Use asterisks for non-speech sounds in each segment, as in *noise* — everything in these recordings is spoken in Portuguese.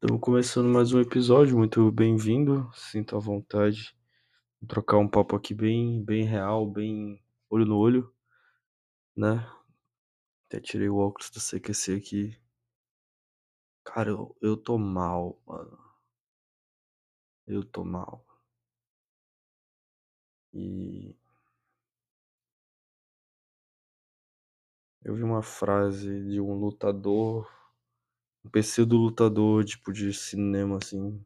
Estamos começando mais um episódio, muito bem-vindo. Sinta à vontade. Vou trocar um papo aqui bem, bem real, bem olho no olho, né? Até tirei o óculos do CQC aqui. Cara, eu, eu tô mal, mano. Eu tô mal. E eu vi uma frase de um lutador, um PC do lutador, tipo, de cinema, assim,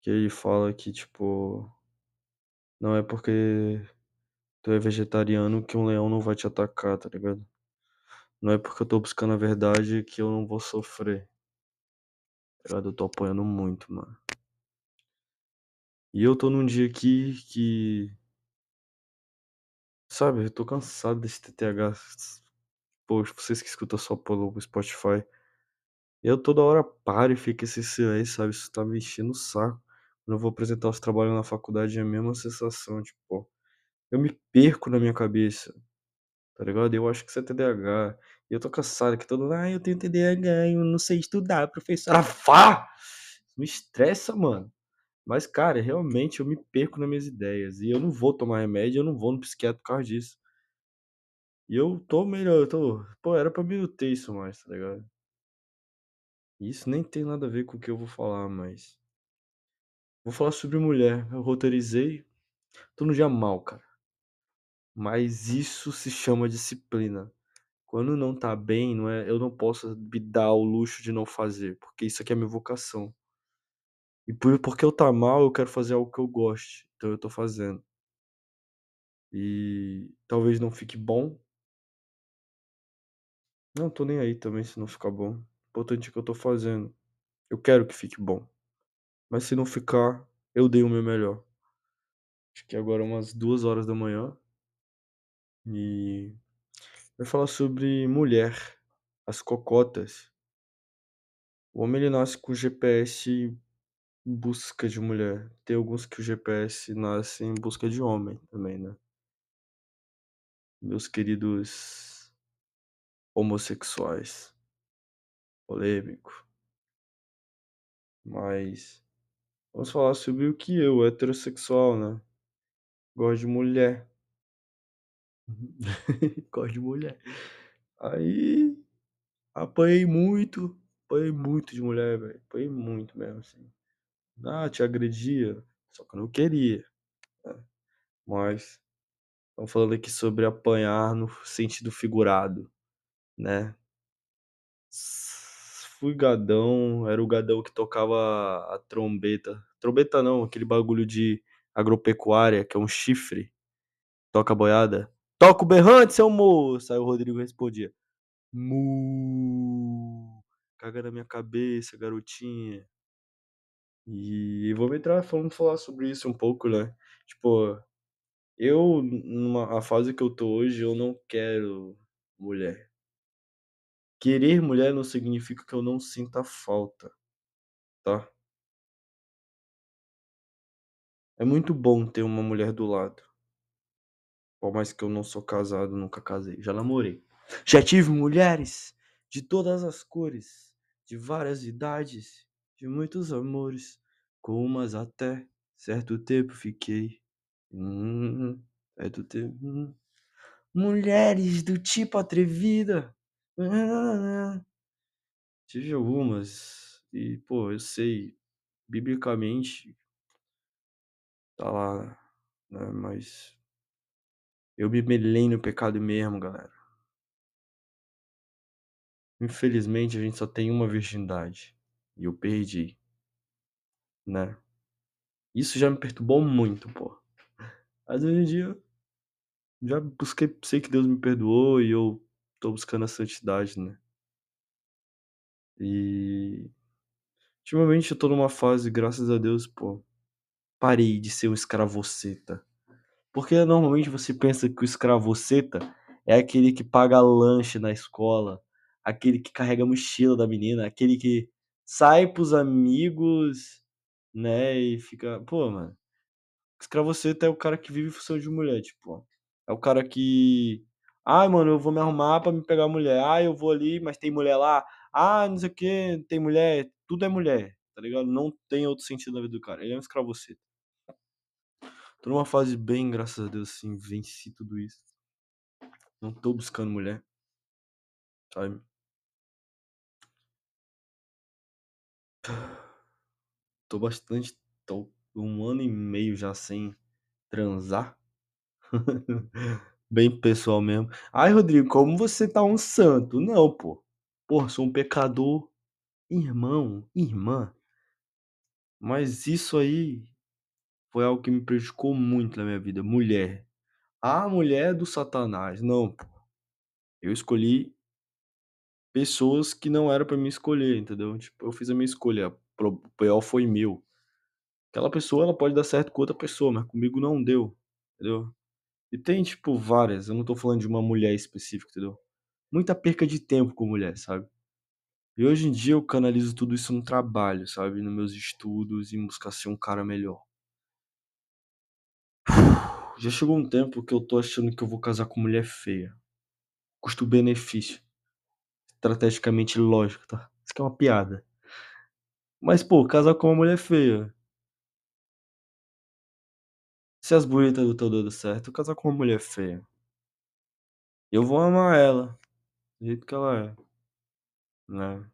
que ele fala que, tipo, não é porque tu é vegetariano que um leão não vai te atacar, tá ligado? Não é porque eu tô buscando a verdade que eu não vou sofrer. Tá ligado? Eu tô apanhando muito, mano. E eu tô num dia aqui que. Sabe, eu tô cansado desse TTH. Pô, vocês que escutam só pelo Spotify. Eu toda hora paro e fico esse silêncio, sabe? Isso tá me enchendo o saco. Quando eu vou apresentar os trabalhos na faculdade é a mesma sensação, tipo, eu me perco na minha cabeça, tá ligado? Eu acho que isso é TDAH. E eu tô cansado que todo mundo, ah, eu tenho TDAH, eu não sei estudar, professora. Vá! Me estressa, mano. Mas, cara, realmente eu me perco nas minhas ideias. E eu não vou tomar remédio, eu não vou no psiquiatra por causa disso. E eu tô melhor, eu tô. Pô, era pra mim não ter isso mais, tá ligado? Isso nem tem nada a ver com o que eu vou falar, mas. Vou falar sobre mulher. Eu roteirizei. Tô no dia mal, cara. Mas isso se chama disciplina. Quando não tá bem, não é, eu não posso me dar o luxo de não fazer, porque isso aqui é minha vocação. E por, porque eu tá mal, eu quero fazer algo que eu goste. Então eu tô fazendo. E talvez não fique bom. Não tô nem aí também se não ficar bom. Importante é que eu tô fazendo. Eu quero que fique bom. Mas se não ficar, eu dei o meu melhor. Acho que agora é umas duas horas da manhã. E vai falar sobre mulher, as cocotas. O homem ele nasce com GPS busca de mulher. Tem alguns que o GPS nasce em busca de homem também, né? Meus queridos homossexuais. Polêmico. Mas vamos falar sobre o que eu, heterossexual, né? Gosto de mulher. *laughs* Gosto de mulher. Aí apanhei muito, apanhei muito de mulher, velho. Apanhei muito mesmo, assim. Ah, te agredia, só que eu não queria. Né? Mas estamos falando aqui sobre apanhar no sentido figurado, né? Fui gadão, era o gadão que tocava a trombeta. Trombeta não, aquele bagulho de agropecuária, que é um chifre. Toca boiada. Toca o berrante, seu moço! Aí o Rodrigo respondia. Mu. Caga na minha cabeça, garotinha. E vamos entrar, vamos falar sobre isso um pouco, né? Tipo, eu, numa a fase que eu tô hoje, eu não quero mulher. Querer mulher não significa que eu não sinta falta, tá? É muito bom ter uma mulher do lado. Por mais que eu não sou casado, nunca casei. Já namorei. Já tive mulheres de todas as cores, de várias idades, de muitos amores. Com umas até certo tempo fiquei. Hum, certo tempo. Hum. Mulheres do tipo atrevida. Ah, tive algumas. E, pô, eu sei, biblicamente, tá lá, né? Mas eu me melei no pecado mesmo, galera. Infelizmente, a gente só tem uma virgindade. E eu perdi. Né? Isso já me perturbou muito, pô. Mas hoje em dia, já busquei, sei que Deus me perdoou e eu tô buscando a santidade, né? E ultimamente eu tô numa fase, graças a Deus, pô, parei de ser um escravoceta. Porque normalmente você pensa que o escravoceta é aquele que paga lanche na escola, aquele que carrega a mochila da menina, aquele que sai pros amigos, né, e fica, pô, mano, escravoceta é o cara que vive em função de mulher, tipo, é o cara que, ai, mano, eu vou me arrumar pra me pegar mulher, ai, eu vou ali, mas tem mulher lá, Ah, não sei o quê, tem mulher, tudo é mulher, tá ligado? Não tem outro sentido na vida do cara. Ele é um escravoceta. Tô numa fase bem, graças a Deus, assim, venci tudo isso. Não tô buscando mulher, sabe? Tô bastante, tô um ano e meio já sem transar. *laughs* Bem pessoal mesmo. Ai, Rodrigo, como você tá um santo? Não, pô. Porra, sou um pecador. Irmão, irmã. Mas isso aí foi algo que me prejudicou muito na minha vida. Mulher. Ah, mulher do satanás. Não, pô. Eu escolhi pessoas que não era pra mim escolher, entendeu? Tipo, eu fiz a minha escolha. O pior foi meu. Aquela pessoa, ela pode dar certo com outra pessoa, mas comigo não deu, entendeu? E tem, tipo, várias. Eu não tô falando de uma mulher específica, entendeu? Muita perca de tempo com mulher, sabe? E hoje em dia eu canalizo tudo isso no trabalho, sabe? Nos meus estudos, em buscar ser um cara melhor. *sighs* Já chegou um tempo que eu tô achando que eu vou casar com mulher feia. Custo-benefício. Estrategicamente lógico, tá? Isso aqui é uma piada. Mas, pô, casar com uma mulher feia. Se as bonitas não estão dando certo, eu casar com uma mulher feia. Eu vou amar ela. Do jeito que ela é. Né?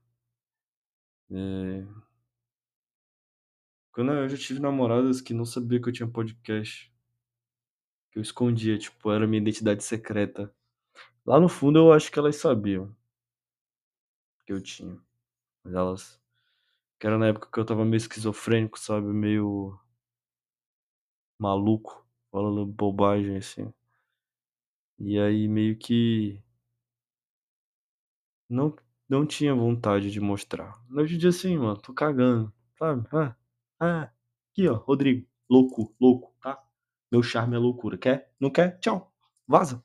E... Quando eu já tive namoradas que não sabia que eu tinha podcast. Que eu escondia, tipo, era minha identidade secreta. Lá no fundo eu acho que elas sabiam. Que eu tinha. Mas elas. Que era na época que eu tava meio esquizofrênico, sabe? Meio. Maluco. Falando bobagem, assim. E aí meio que. Não, não tinha vontade de mostrar. Hoje em dia, assim, mano, tô cagando. Sabe? Ah, ah. Aqui, ó, Rodrigo. Louco, louco, tá? Meu charme é loucura. Quer? Não quer? Tchau. Vaza.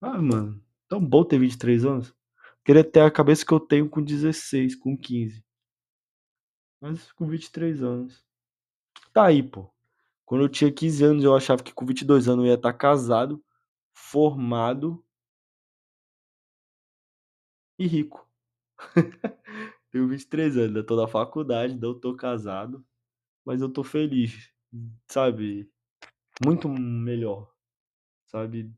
Ah, mano. Tão bom ter 23 anos. Queria ter a cabeça que eu tenho com 16, com 15. Mas com 23 anos. Tá aí, pô. Quando eu tinha 15 anos, eu achava que com 22 anos eu ia estar casado, formado e rico. *laughs* tenho 23 anos, ainda tô na faculdade, não tô casado, mas eu tô feliz, sabe? Muito melhor, sabe?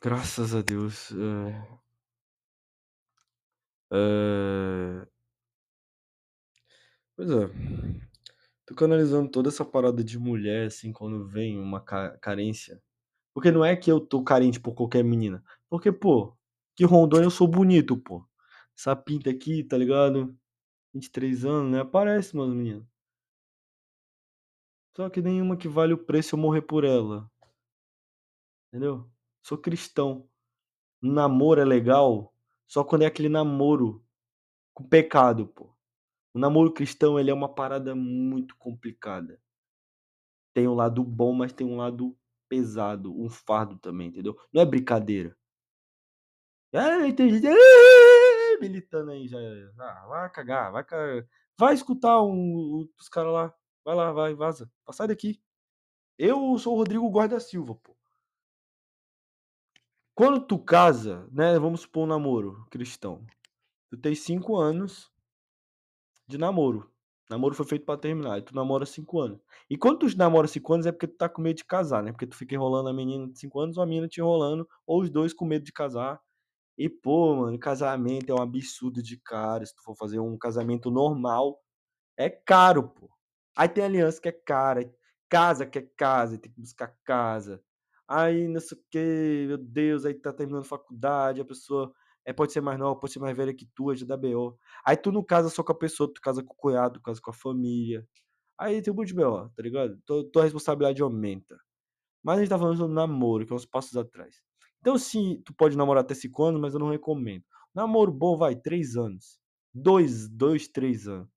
Graças a Deus. É... É... Pois é. Tô canalizando toda essa parada de mulher, assim, quando vem uma ca- carência. Porque não é que eu tô carente por qualquer menina. Porque, pô, que Rondônia eu sou bonito, pô. Essa pinta aqui, tá ligado? 23 anos, né? Aparece, mano, menina. Só que nenhuma que vale o preço eu morrer por ela. Entendeu? Sou cristão. Namoro é legal só quando é aquele namoro com pecado, pô. Namoro cristão, ele é uma parada muito complicada. Tem um lado bom, mas tem um lado pesado, um fardo também, entendeu? Não é brincadeira. Tem gente "Ah", militando aí já. Ah, vai cagar, vai cagar. Vai escutar um, os caras lá. Vai lá, vai, vaza. Sai daqui. Eu sou o Rodrigo Guarda Silva, pô. Quando tu casa, né? Vamos supor um namoro cristão. Tu tem cinco anos de namoro. Namoro foi feito pra terminar. E tu namora cinco anos. E quando tu namora cinco anos é porque tu tá com medo de casar, né? Porque tu fica enrolando a menina de cinco anos ou a menina te enrolando, ou os dois com medo de casar. E, pô, mano, casamento é um absurdo de caro. Se tu for fazer um casamento normal, é caro, pô. Aí tem aliança que é cara, casa que é casa, tem que buscar casa. Aí não sei o que, meu Deus, aí tá terminando faculdade, a pessoa é, pode ser mais nova, pode ser mais velha que tu, já dá BO. Aí tu não casa só com a pessoa, tu casa com o cunhado, tu casa com a família. Aí tem um monte de BO, tá ligado? Tua, tua responsabilidade aumenta. Mas a gente tá falando sobre namoro, que é uns passos atrás. Então, sim, tu pode namorar até 5 anos, mas eu não recomendo. Namoro bom, vai, 3 anos. 2, 2, 3 anos.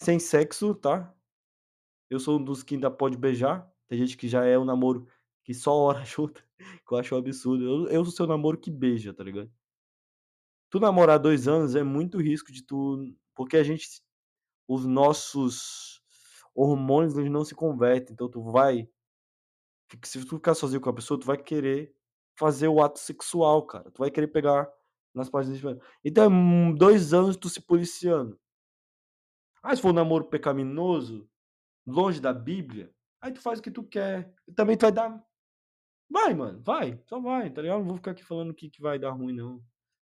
Sem sexo, tá? Eu sou um dos que ainda pode beijar. Tem gente que já é um namoro que só hora *laughs* junta, que eu acho um absurdo. Eu, eu sou seu namoro que beija, tá ligado? Tu namorar dois anos é muito risco de tu. Porque a gente. Os nossos hormônios eles não se convertem. Então tu vai. Se tu ficar sozinho com a pessoa, tu vai querer fazer o ato sexual, cara. Tu vai querer pegar nas páginas Então é 2 anos tu se policiando. Ah, se for um namoro pecaminoso, longe da Bíblia, aí tu faz o que tu quer. E também tu vai dar vai, mano, vai, só vai, tá ligado? Não vou ficar aqui falando que que vai dar ruim não,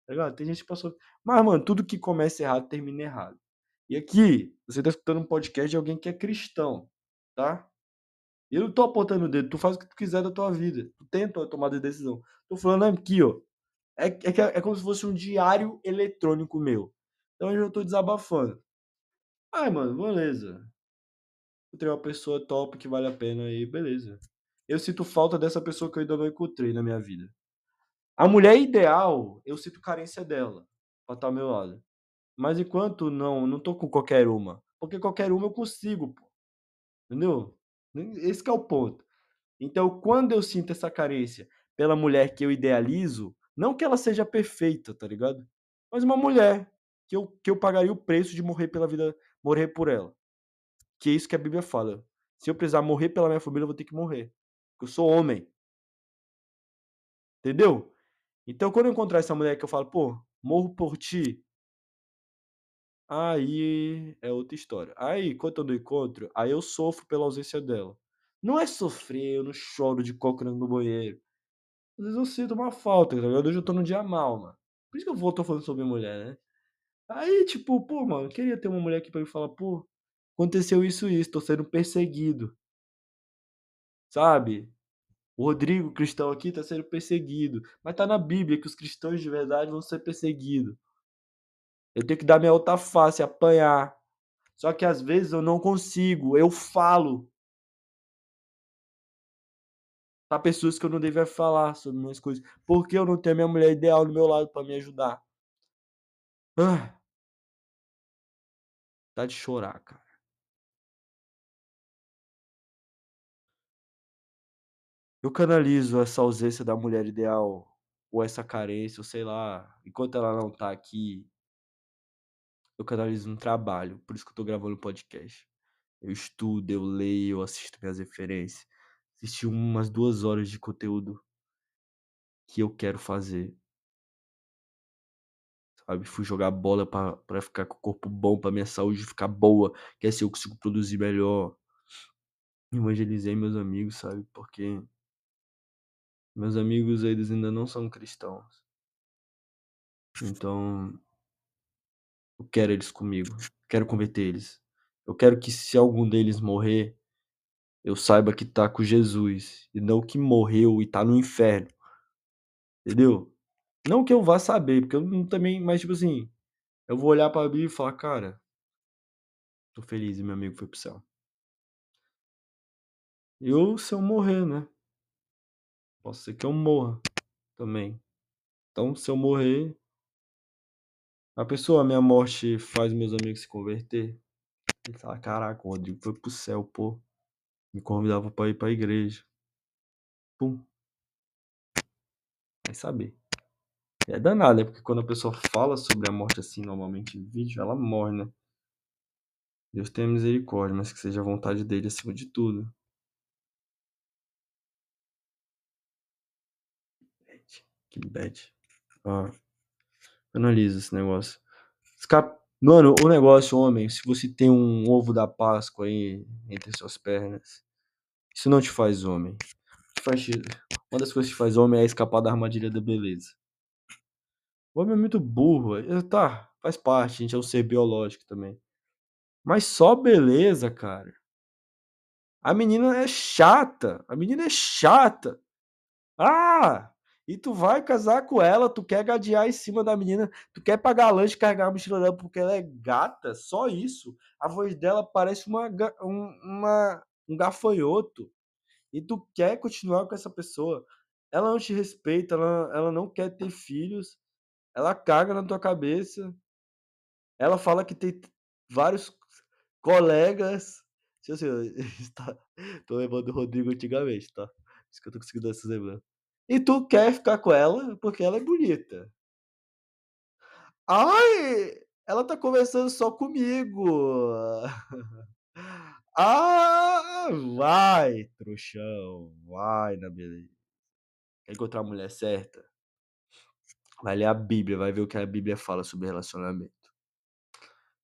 tá ligado? Tem gente que passou mas, mano, tudo que começa errado termina errado. E aqui, você tá escutando um podcast de alguém que é cristão, tá? Eu não tô apontando o dedo, tu faz o que tu quiser da tua vida, tu tem a decisão. Tô falando aqui, ó, é é que é como se fosse um diário eletrônico meu. Então eu tô desabafando. Ai, mano, beleza. Encontrei uma pessoa top que vale a pena aí, beleza. Eu sinto falta dessa pessoa que eu ainda não encontrei na minha vida. A mulher ideal, eu sinto carência dela, pra estar ao meu lado. Mas enquanto não, não tô com qualquer uma, porque qualquer uma eu consigo, pô. Entendeu? Esse é o ponto. Então, quando eu sinto essa carência pela mulher que eu idealizo, não que ela seja perfeita, tá ligado? Mas uma mulher que eu, que eu pagaria o preço de morrer pela vida, morrer por ela. Que é isso que a Bíblia fala. Se eu precisar morrer pela minha família, eu vou ter que morrer. Eu sou homem. Entendeu? Então, quando eu encontrar essa mulher que eu falo, pô, morro por ti. Aí é outra história. Aí, quando eu não encontro, aí eu sofro pela ausência dela. Não é sofrer, eu não choro de cócoras no banheiro. Às vezes eu sinto uma falta, tá ligado? Hoje eu tô num dia mal, mano. Por isso que eu vou tô falando sobre mulher, né? Aí, tipo, pô, mano, queria ter uma mulher aqui pra me falar, pô, aconteceu isso e isso, tô sendo perseguido. Sabe? O Rodrigo, cristão aqui, tá sendo perseguido. Mas tá na Bíblia que os cristãos de verdade vão ser perseguidos. Eu tenho que dar minha outra face, apanhar. Só que às vezes eu não consigo, eu falo. Pra pessoas que eu não devia falar sobre minhas coisas. Porque eu não tenho a minha mulher ideal do meu lado pra me ajudar. Ah. Dá de chorar, cara. Eu canalizo essa ausência da mulher ideal, ou essa carência, ou sei lá, enquanto ela não tá aqui eu canalizo no trabalho, por isso que eu tô gravando podcast. Eu estudo, eu leio, eu assisto minhas referências. Assisti umas 2 horas de conteúdo que eu quero fazer. Sabe, fui jogar bola pra pra ficar com o corpo bom, pra minha saúde ficar boa, que assim eu consigo produzir melhor. Evangelizei meus amigos, sabe, porque meus amigos, eles ainda não são cristãos. Então eu quero eles comigo, quero converter eles. Eu quero que se algum deles morrer, eu saiba que tá com Jesus, e não que morreu e tá no inferno. Entendeu? Não que eu vá saber, porque eu não também mas tipo assim, eu vou olhar pra Bíblia e falar: "Cara" "tô feliz e meu amigo foi para o céu". Eu se eu morrer, né. Posso ser que eu morra também. Então se eu morrer a pessoa a minha morte faz meus amigos se converter, ele fala: "Caraca, o Rodrigo foi para o céu, pô, me convidava pra ir pra igreja". Pum. Vai saber. É danado, né, porque quando a pessoa fala sobre a morte, assim, normalmente em vídeo, ela morre, né. Deus tenha misericórdia, mas que seja a vontade dele acima de tudo. Que bad. Ó, analisa esse negócio. Esca mano, o negócio, homem, se você tem um ovo da Páscoa aí entre suas pernas, isso não te faz homem. Faz uma das coisas que te faz homem é escapar da armadilha da beleza. O homem é muito burro, eh, tá, faz parte, a gente é um ser biológico também. Mas só beleza, cara. A menina é chata, a menina é chata. Ah, e tu vai casar com ela, tu quer gadear em cima da menina, tu quer pagar lanche carregar a mochila dela porque ela é gata, só isso. A voz dela parece uma um uma um gafanhoto. E tu quer continuar com essa pessoa. Ela não te respeita, ela ela não quer ter filhos, ela caga na tua cabeça. Ela fala que tem vários colegas, tipo assim, *laughs* tá tô lembrando do Rodrigo antigamente, tá. Por isso que eu tô conseguindo dar esses exemplos. E tu quer ficar com ela porque ela é bonita. Ai, ela tá conversando só comigo. *laughs* Ah, vai trouxão, vai na beleza. Quer encontrar a mulher certa? Vai ler a Bíblia, vai ver o que a Bíblia fala sobre relacionamento.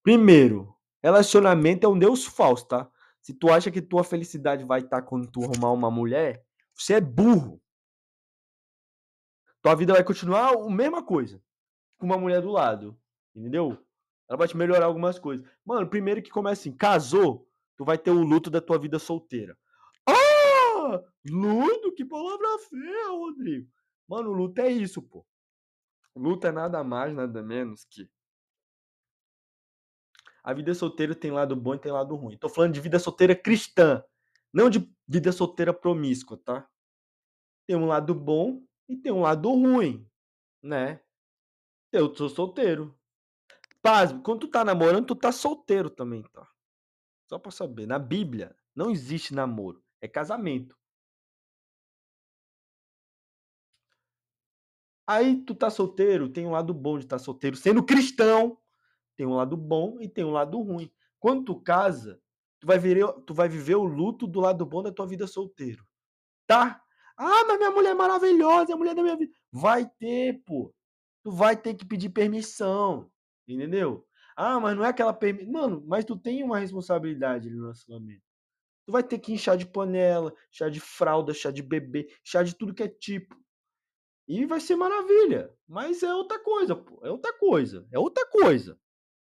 Primeiro, relacionamento é um Deus falso, tá? Se tu acha que tua felicidade vai estar quando tu arrumar uma mulher, você é burro. Tua vida vai continuar a mesma coisa. Com uma mulher do lado. Entendeu? Ela vai te melhorar algumas coisas. Mano, primeiro que começa assim, casou, tu vai ter o luto da tua vida solteira. Ah! Luto? Que palavra feia, Rodrigo. Mano, luto é isso, pô. Luto é nada mais, nada menos que. A vida solteira tem lado bom e tem lado ruim. Tô falando de vida solteira cristã, não de vida solteira promíscua, tá? Tem um lado bom e tem um lado ruim, né? Eu sou solteiro. Pasmo, quando tu tá namorando, tu tá solteiro também, tá? Só pra saber. Na Bíblia, não existe namoro. É casamento. Aí tu tá solteiro, tem um lado bom de estar tá solteiro. Sendo cristão, tem um lado bom e tem um lado ruim. Quando tu casa, tu vai, tu vai viver o luto do lado bom da tua vida solteiro. Tá? Ah, mas minha mulher é maravilhosa, é a mulher da minha vida. Vai ter, pô. Tu vai ter que pedir permissão. Entendeu? Ah, mas não é aquela permissão. Mano, mas tu tem uma responsabilidade no relacionamento. Tu vai ter que ir chá de panela, chá de fralda, chá de bebê, chá de tudo que é tipo. E vai ser maravilha. Mas é outra coisa, pô. É outra coisa. É outra coisa.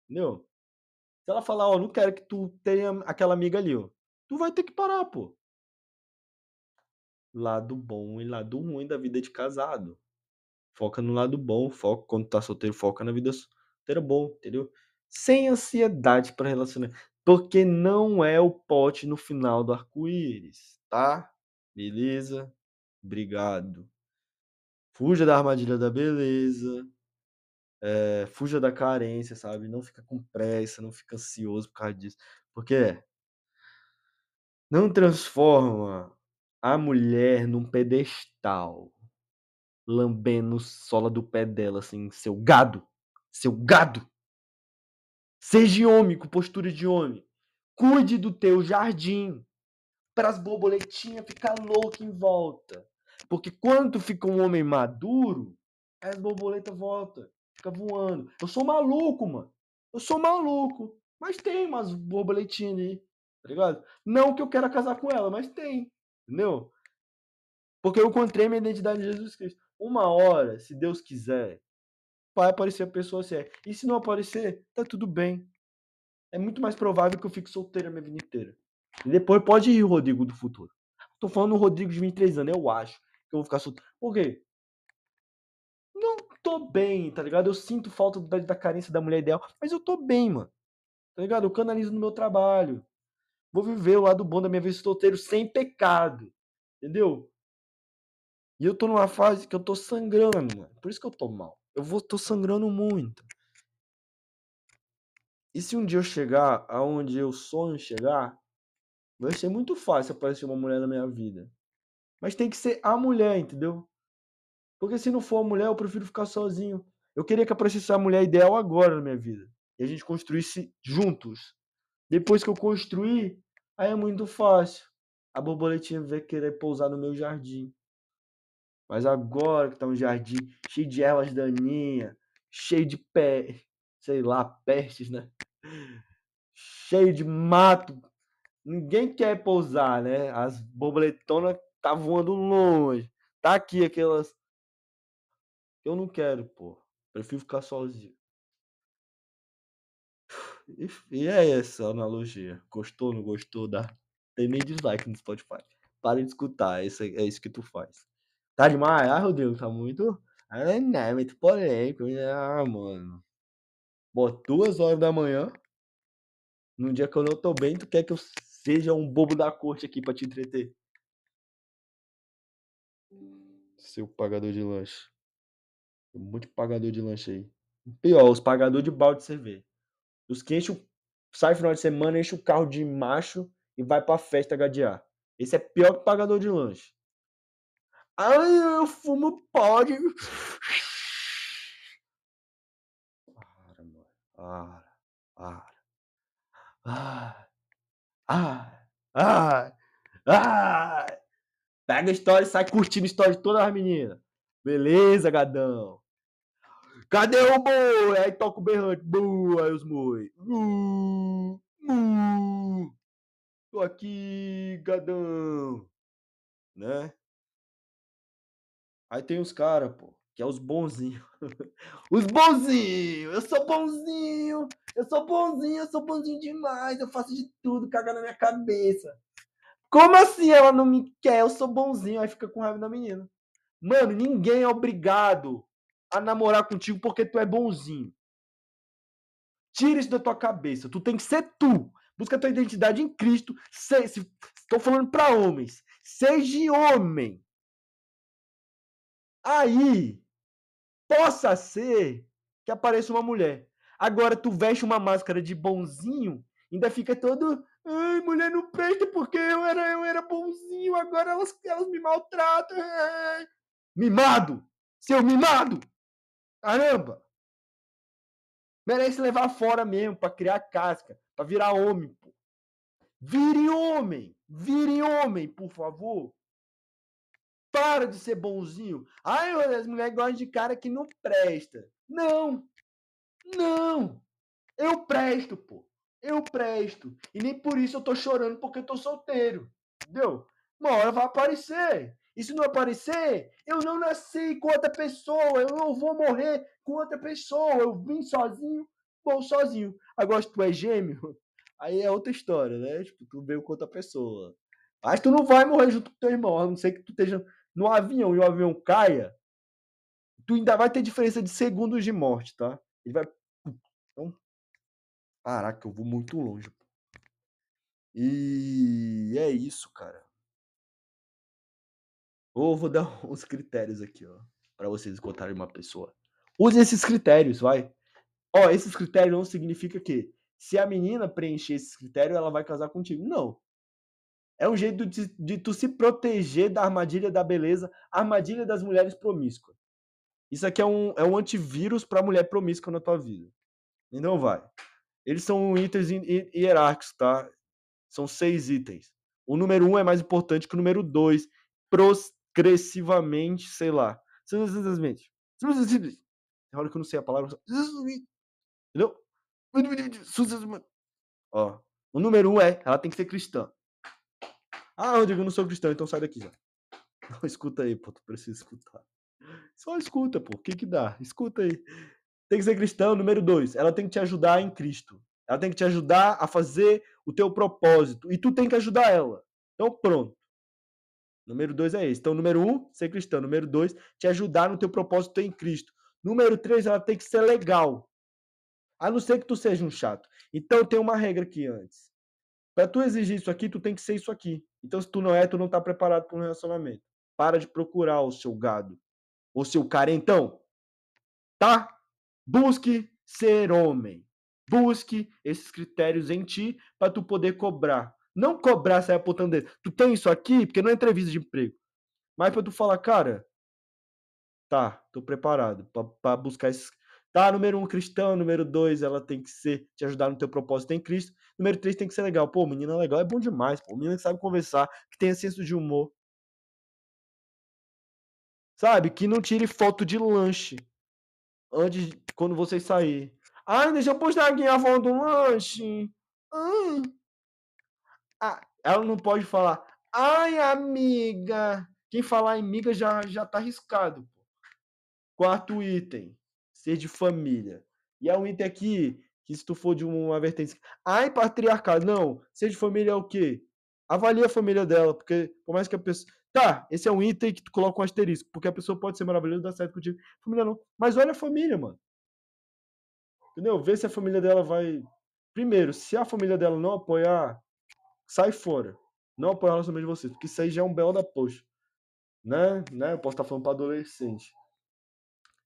Entendeu? Se ela falar, ó, não quero que tu tenha aquela amiga ali, ó. Tu vai ter que parar, pô. Lado bom e lado ruim da vida de casado. Foca no lado bom, foca quando tá solteiro, foca na vida solteira bom, entendeu? Sem ansiedade para relacionar, porque não é o pote no final do arco-íris, tá? Beleza? Obrigado. Fuja da armadilha da beleza. É, fuja da carência, sabe? Não fica com pressa, não fica ansioso por causa disso. Porque não transforma a mulher num pedestal, lambendo sola do pé dela, assim, seu gado, seu gado. Seja homem, com postura de homem. Cuide do teu jardim, para as borboletinhas ficar loucas em volta. Porque quando fica um homem maduro, as borboletas voltam fica voando. Eu sou maluco, mano. Eu sou maluco. Mas tem umas borboletinhas ali, tá ligado? Não que eu quero casar com ela, mas tem, entendeu? Porque eu encontrei minha identidade em Jesus Cristo. Uma hora, se Deus quiser, vai aparecer a pessoa certa. E se não aparecer, tá tudo bem. É muito mais provável que eu fique solteiro a minha vida inteira. E depois pode ir o Rodrigo do futuro. Tô falando o Rodrigo de 23 anos, eu acho que eu vou ficar solteiro. Por quê? Não tô bem, tá ligado? Eu sinto falta da, da carência da mulher ideal, mas eu tô bem, mano. Tá ligado? Eu canalizo no meu trabalho. Vou viver o lado bom da minha vida solteiro sem pecado. Entendeu? E eu tô numa fase que eu tô sangrando, mano. Por isso que eu tô mal. Eu vou tô sangrando muito. E se um dia eu chegar aonde eu sonho chegar, vai ser muito fácil aparecer uma mulher na minha vida. Mas tem que ser a mulher, entendeu? Porque se não for a mulher, eu prefiro ficar sozinho. Eu queria que aparecesse a mulher ideal agora na minha vida. E a gente construísse juntos. Depois que eu construir, aí é muito fácil. A borboletinha vai querer pousar no meu jardim. Mas agora que tá um jardim cheio de ervas daninhas, cheio de pé, sei lá, pestes, né? Cheio de mato. Ninguém quer pousar, né? As borboletonas tá voando longe. Tá aqui aquelas eu não quero, pô. Prefiro ficar sozinho. E, e é essa analogia. Gostou, não gostou? Dá. Tem nem dislike no Spotify. Para de escutar, é isso, é isso que tu faz. Tá demais? Ah, Rodrigo, tá muito. Ah, é muito polêmico. Ah, mano. Bom, duas horas da manhã. Num dia que eu não tô bem, tu quer que eu seja um bobo da corte aqui pra te entreter? Seu pagador de lanche. Muito pagador de lanche aí. Pior, os pagadores de balde de cerveja. Os que enchem, sai final de semana, enche o carro de macho e vai pra festa gadear. Esse é pior que pagador de lanche. Ai, eu fumo pode. Para, mano. Para. Para. Ah. Ah. Ah. Ah. Pega a história e sai curtindo a história de todas as meninas. Beleza, gadão. Cadê o boi? Aí toca o berrante. Buu, aí os boi. Tô aqui, gadão. Né? Aí tem os caras, pô, que é os bonzinhos. *laughs* os bonzinhos! Eu sou bonzinho! Eu sou bonzinho, eu sou bonzinho demais. Eu faço de tudo, caga na minha cabeça. Como assim ela não me quer? Eu sou bonzinho. Aí fica com raiva da menina. Mano, ninguém é obrigado a namorar contigo porque tu é bonzinho. Tira isso da tua cabeça. Tu tem que ser tu. Busca a tua identidade em Cristo. Estou falando para homens. Seja homem. Aí, possa ser que apareça uma mulher. Agora, tu veste uma máscara de bonzinho, ainda fica todo. Ai, mulher não presta porque eu era, eu era bonzinho, agora elas, elas me maltratam. Mimado! Seu mimado! Caramba! Merece levar fora mesmo, pra criar casca, pra virar homem, pô. Vire homem! Vire homem, por favor! Para de ser bonzinho. Ai, as mulheres gostam de cara que não presta. Não! Não! Eu presto, pô. Eu presto. E nem por isso eu tô chorando porque eu tô solteiro. Entendeu? Uma hora vai aparecer. E se não aparecer, eu não nasci com outra pessoa. Eu não vou morrer com outra pessoa. Eu vim sozinho, vou sozinho. Agora, se tu é gêmeo, *laughs* aí é outra história, né? Tipo, tu veio com outra pessoa. Mas tu não vai morrer junto com teu irmão, a não ser que tu esteja no avião e o avião caia, tu ainda vai ter diferença de segundos de morte, tá? Ele vai. Então, caraca, eu vou muito longe. E é isso, cara. Ou vou dar *laughs* uns critérios aqui, ó, para vocês encontrarem uma pessoa. Use esses critérios, vai. Ó, esses critérios não significa que se a menina preencher esses critérios, ela vai casar contigo. Não. É um jeito de, de tu se proteger da armadilha da beleza, armadilha das mulheres promíscuas. Isso aqui é um, é um antivírus para mulher promíscua na tua vida. E não vai. Eles são itens hierárquicos, tá? São seis itens. O número um é mais importante que o número dois. Progressivamente, sei lá. Simplesmente. Simplesmente. Hora que eu não sei a palavra. Entendeu? Ó. O número um é, ela tem que ser cristã. Ah, Rodrigo, eu não sou cristão, então sai daqui já. Não, *laughs* escuta aí, pô, tu precisa escutar. Só escuta, pô, o que que dá? Escuta aí. Tem que ser cristão, número dois, ela tem que te ajudar em Cristo. Ela tem que te ajudar a fazer o teu propósito. E tu tem que ajudar ela. Então, pronto. Número dois é esse. Então, número um, ser cristão. Número dois, te ajudar no teu propósito em Cristo. Número três, ela tem que ser legal. A não ser que tu seja um chato. Então, tem uma regra aqui antes. Para tu exigir isso aqui, tu tem que ser isso aqui. Então, se tu não é, tu não tá preparado para um relacionamento. Para de procurar o seu gado. O seu carentão. Tá? Busque ser homem. Busque esses critérios em ti para tu poder cobrar. Não cobrar sair apontando dedo. Tu tem isso aqui, porque não é entrevista de emprego. Mas para tu falar, cara, tá, tô preparado para buscar esses Tá, número um, cristão. Número dois, ela tem que ser, te ajudar no teu propósito em Cristo. Número três, tem que ser legal. Pô, menina legal é bom demais. Pô, menina que sabe conversar, que tenha senso de humor. Sabe? Que não tire foto de lanche antes, quando vocês sair. Ai, deixa eu postar aqui a foto do lanche. Ai. Ah, ela não pode falar. Ai, amiga. Quem falar em amiga já, já tá arriscado. Quarto item ser de família. E é um item aqui que se tu for de uma vertente, ai patriarcado, não, ser de família é o quê? Avalia a família dela, porque por mais que a pessoa, tá, esse é um item que tu coloca um asterisco, porque a pessoa pode ser maravilhosa, dar certo contigo, família não, mas olha a família, mano. Entendeu? Vê se a família dela vai Primeiro, se a família dela não apoiar, sai fora. Não apoiar o relacionamento de vocês, porque isso aí já é um belo da poxa. Né? né? Eu posso estar falando para adolescente.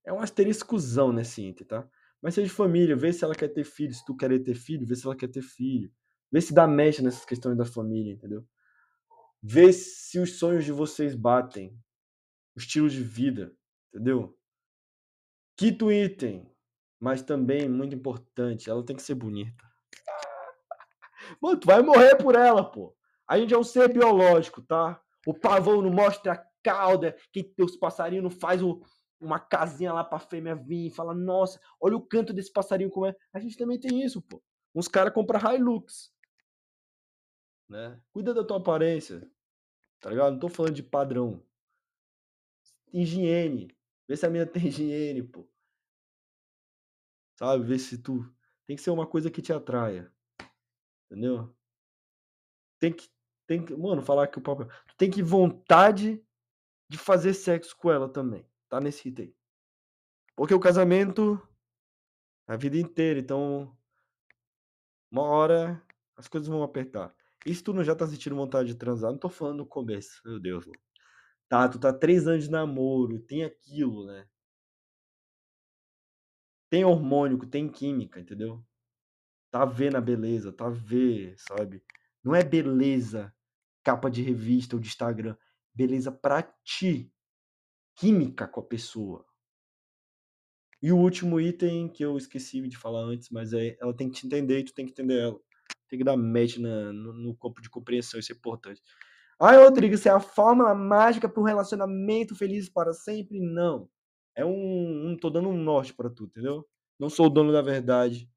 É um asteriscozão nesse item, tá? Mas seja de família, vê se ela quer ter filho, se tu querer ter filho, vê se ela quer ter filho. Vê se dá mecha nessas questões da família, entendeu? Vê se os sonhos de vocês batem. O estilo de vida, entendeu? Quinto item, mas também muito importante, ela tem que ser bonita. Mano, tu vai morrer por ela, pô. A gente é um ser biológico, tá? O pavão não mostra a cauda, que teus passarinhos não faz uma casinha lá pra fêmea vir e fala, nossa, olha o canto desse passarinho como é. A gente também tem isso, pô. Uns caras compram Hilux. Né? Cuida da tua aparência. Tá ligado? Não tô falando de padrão. Higiene. Vê se a minha *laughs* tem higiene, pô. Sabe? Vê se tu. Tem que ser uma coisa que te atraia. Entendeu? Tem que. Tem que. Mano, falar que o papo. Tu tem que vontade de fazer sexo com ela também. Tá nesse item. Porque o casamento. A vida inteira. Então. Uma hora as coisas vão apertar. E se tu não já tá sentindo vontade de transar, não tô falando no começo. Meu Deus, mano. Tá, tu tá três anos de namoro, tem aquilo, né? Tem hormônio, tem química, entendeu? Tá vendo a beleza, tá ver, sabe? Não é beleza capa de revista ou de Instagram. Beleza pra ti. Química com a pessoa. E o último item que eu esqueci de falar antes, mas é ela tem que te entender e tu tem que entender ela. Tem que dar match na, no, no campo de compreensão, isso é importante. Ai, Rodrigo, isso é a fórmula mágica para um relacionamento feliz para sempre? Não. É um, um. Tô dando um norte para tu, entendeu? Não sou o dono da verdade.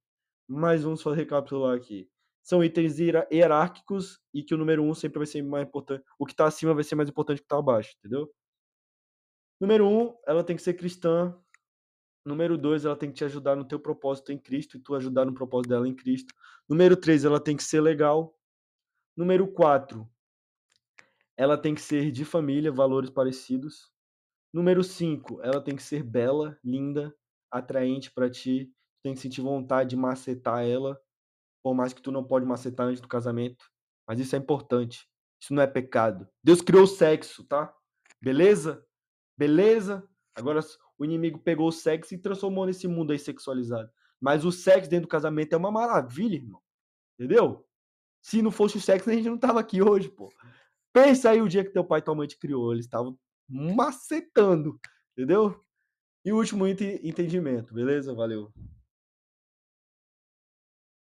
Mas vamos só recapitular aqui. São itens hierárquicos e que o número um sempre vai ser mais importante. O que tá acima vai ser mais importante que o que tá abaixo, entendeu? Número um, ela tem que ser cristã. Número dois, ela tem que te ajudar no teu propósito em Cristo e tu ajudar no propósito dela em Cristo. Número três, ela tem que ser legal. Número quatro, ela tem que ser de família, valores parecidos. Número 5, ela tem que ser bela, linda, atraente para ti. Tem que sentir vontade de macetar ela, por mais que tu não pode macetar antes do casamento. Mas isso é importante. Isso não é pecado. Deus criou o sexo, tá? Beleza? Beleza? Agora o inimigo pegou o sexo e transformou nesse mundo aí sexualizado. Mas o sexo dentro do casamento é uma maravilha, irmão. Entendeu? Se não fosse o sexo, a gente não tava aqui hoje, pô. Pensa aí o dia que teu pai e tua mãe te criou, eles estavam macetando, entendeu? E o último entendimento, beleza? Valeu.